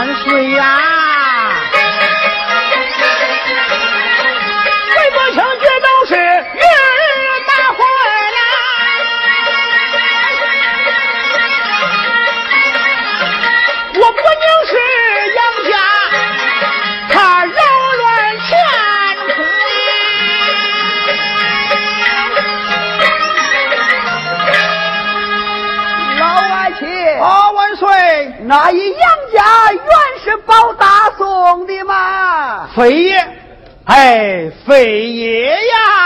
万岁呀为国求学都是日儿大红我不宁是杨家他扰乱前途老万妻花万岁那一样啊肥爷哎肥爷呀。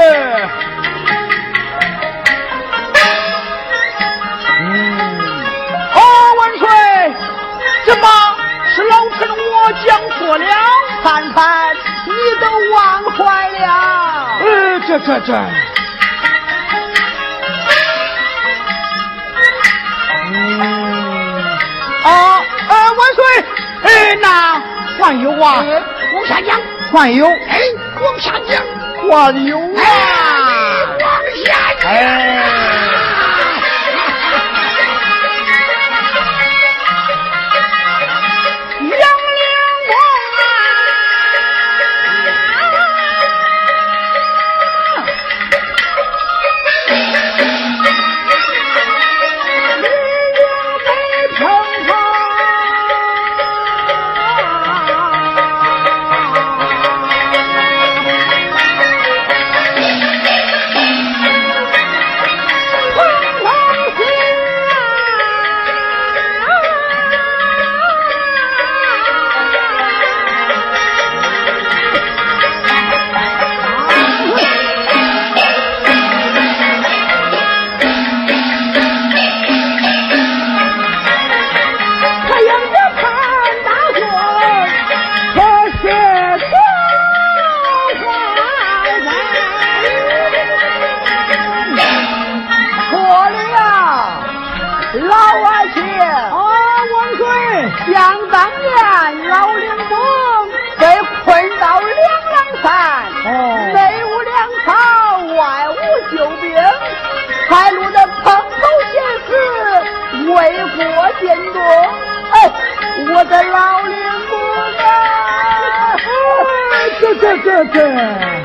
嗯，哦，万岁，怎么是老臣？我讲错了，看看你都忘怀了。呃，这这这，啊，万岁，呃，那还有啊，往下讲，还有。画牛啊 맞.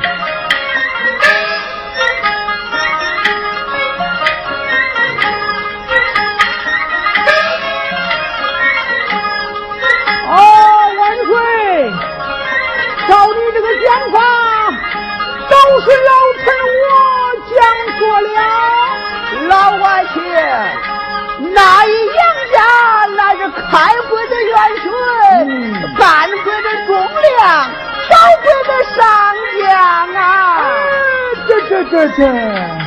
그 렇.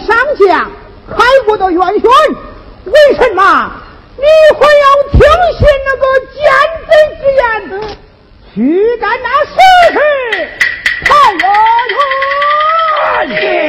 上将，开国的元勋。为什么你会要听信那个奸贼之言？去干那试试，太元勋。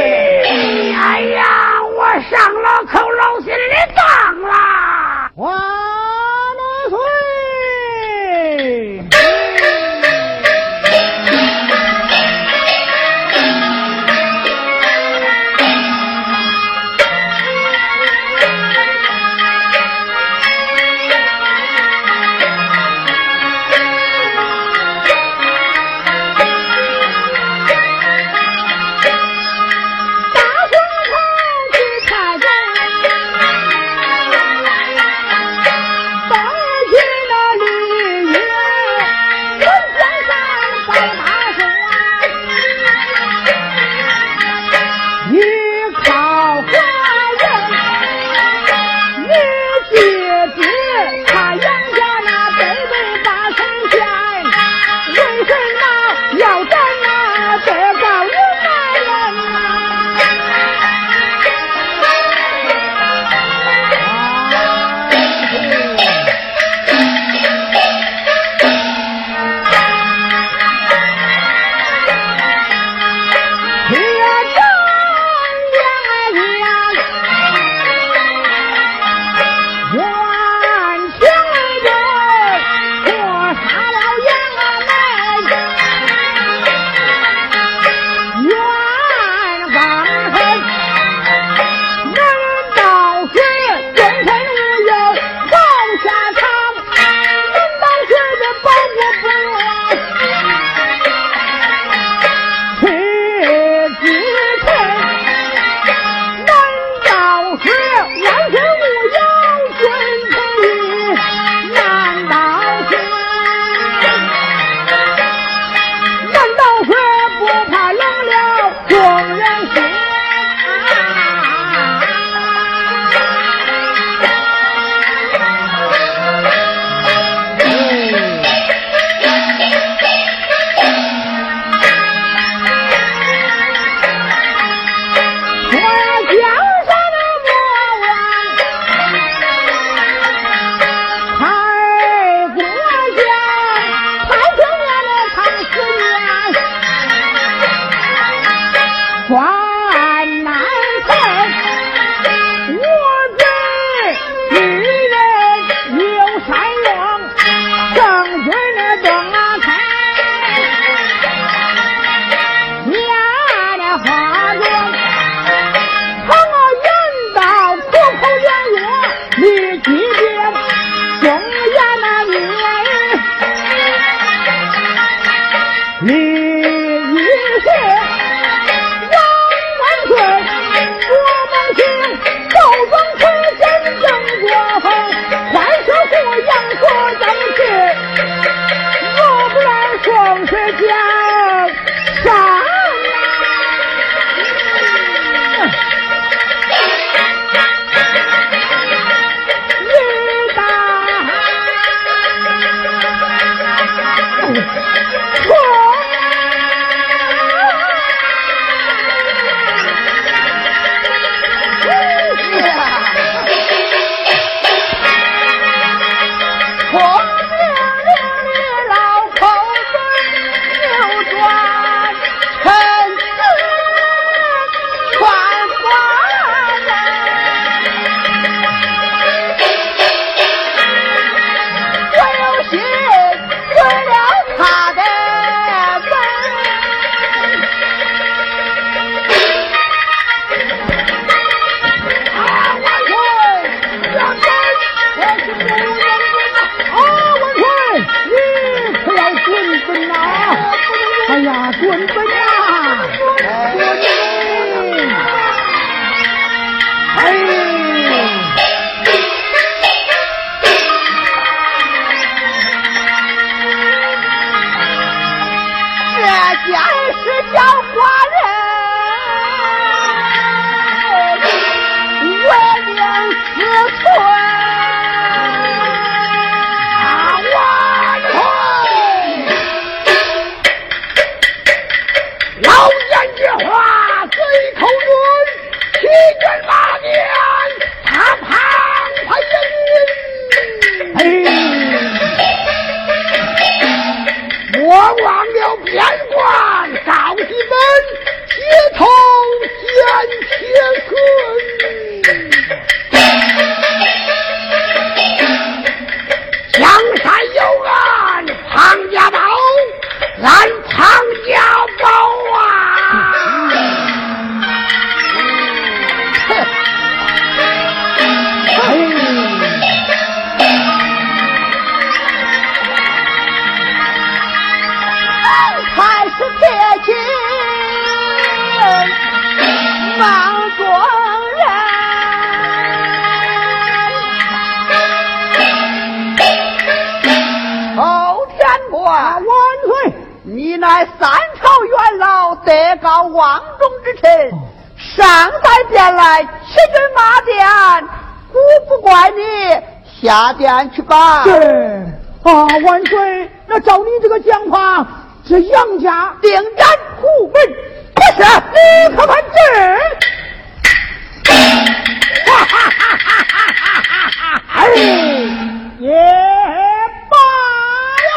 下殿去吧。对啊，万岁！那照你这个讲法，这杨家定然虎门，不是？你可看这。哈哈哈哈哈！也罢了。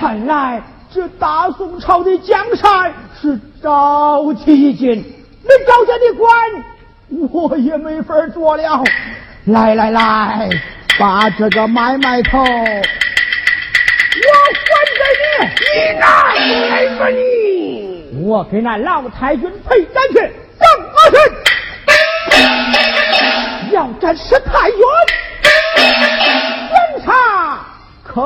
看来这大宋朝的江山是赵启进，你赵家的官我也没法做了。来来来，把这个买卖头我还给你，你拿来吧你！我给那老太君赔斩去，上马去。要斩石太原观察可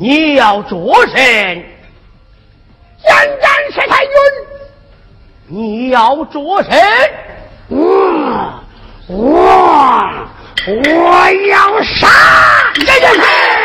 你要做甚？斩斩石太君，你要做甚？我我我要杀！这就是。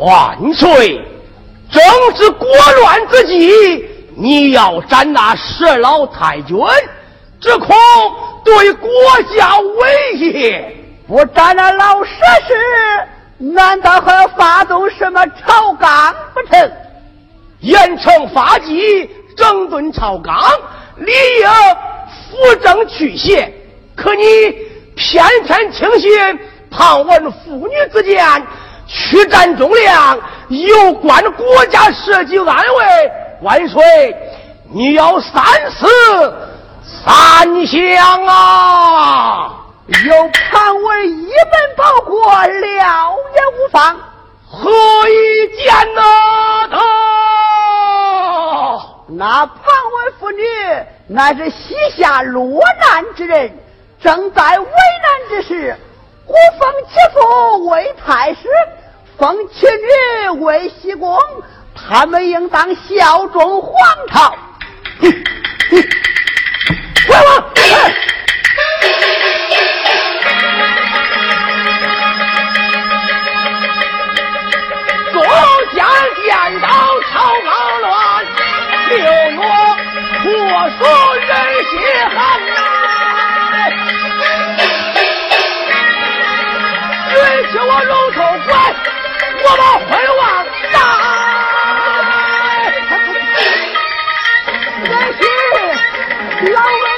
万岁正是国乱之际，你要斩那十老太君，只恐对国家威胁。不斩那老蛇时，难道还要发动什么朝纲不成？严惩法纪，整顿朝纲，理应扶正去邪。可你偏偏轻信旁闻妇女之见，屈占忠良，有关国家社稷安危。万岁，你要三思三想啊！有旁为一门报国，了也无妨。何以见得？他那旁为妇女，乃是西夏落难之人，正在为难之时，我封其父为太师，封其女为西宫，他们应当效忠皇朝。快王！众将见到朝纲乱，六月破蜀人心寒呐！我龙头拐，我把婚忘在人老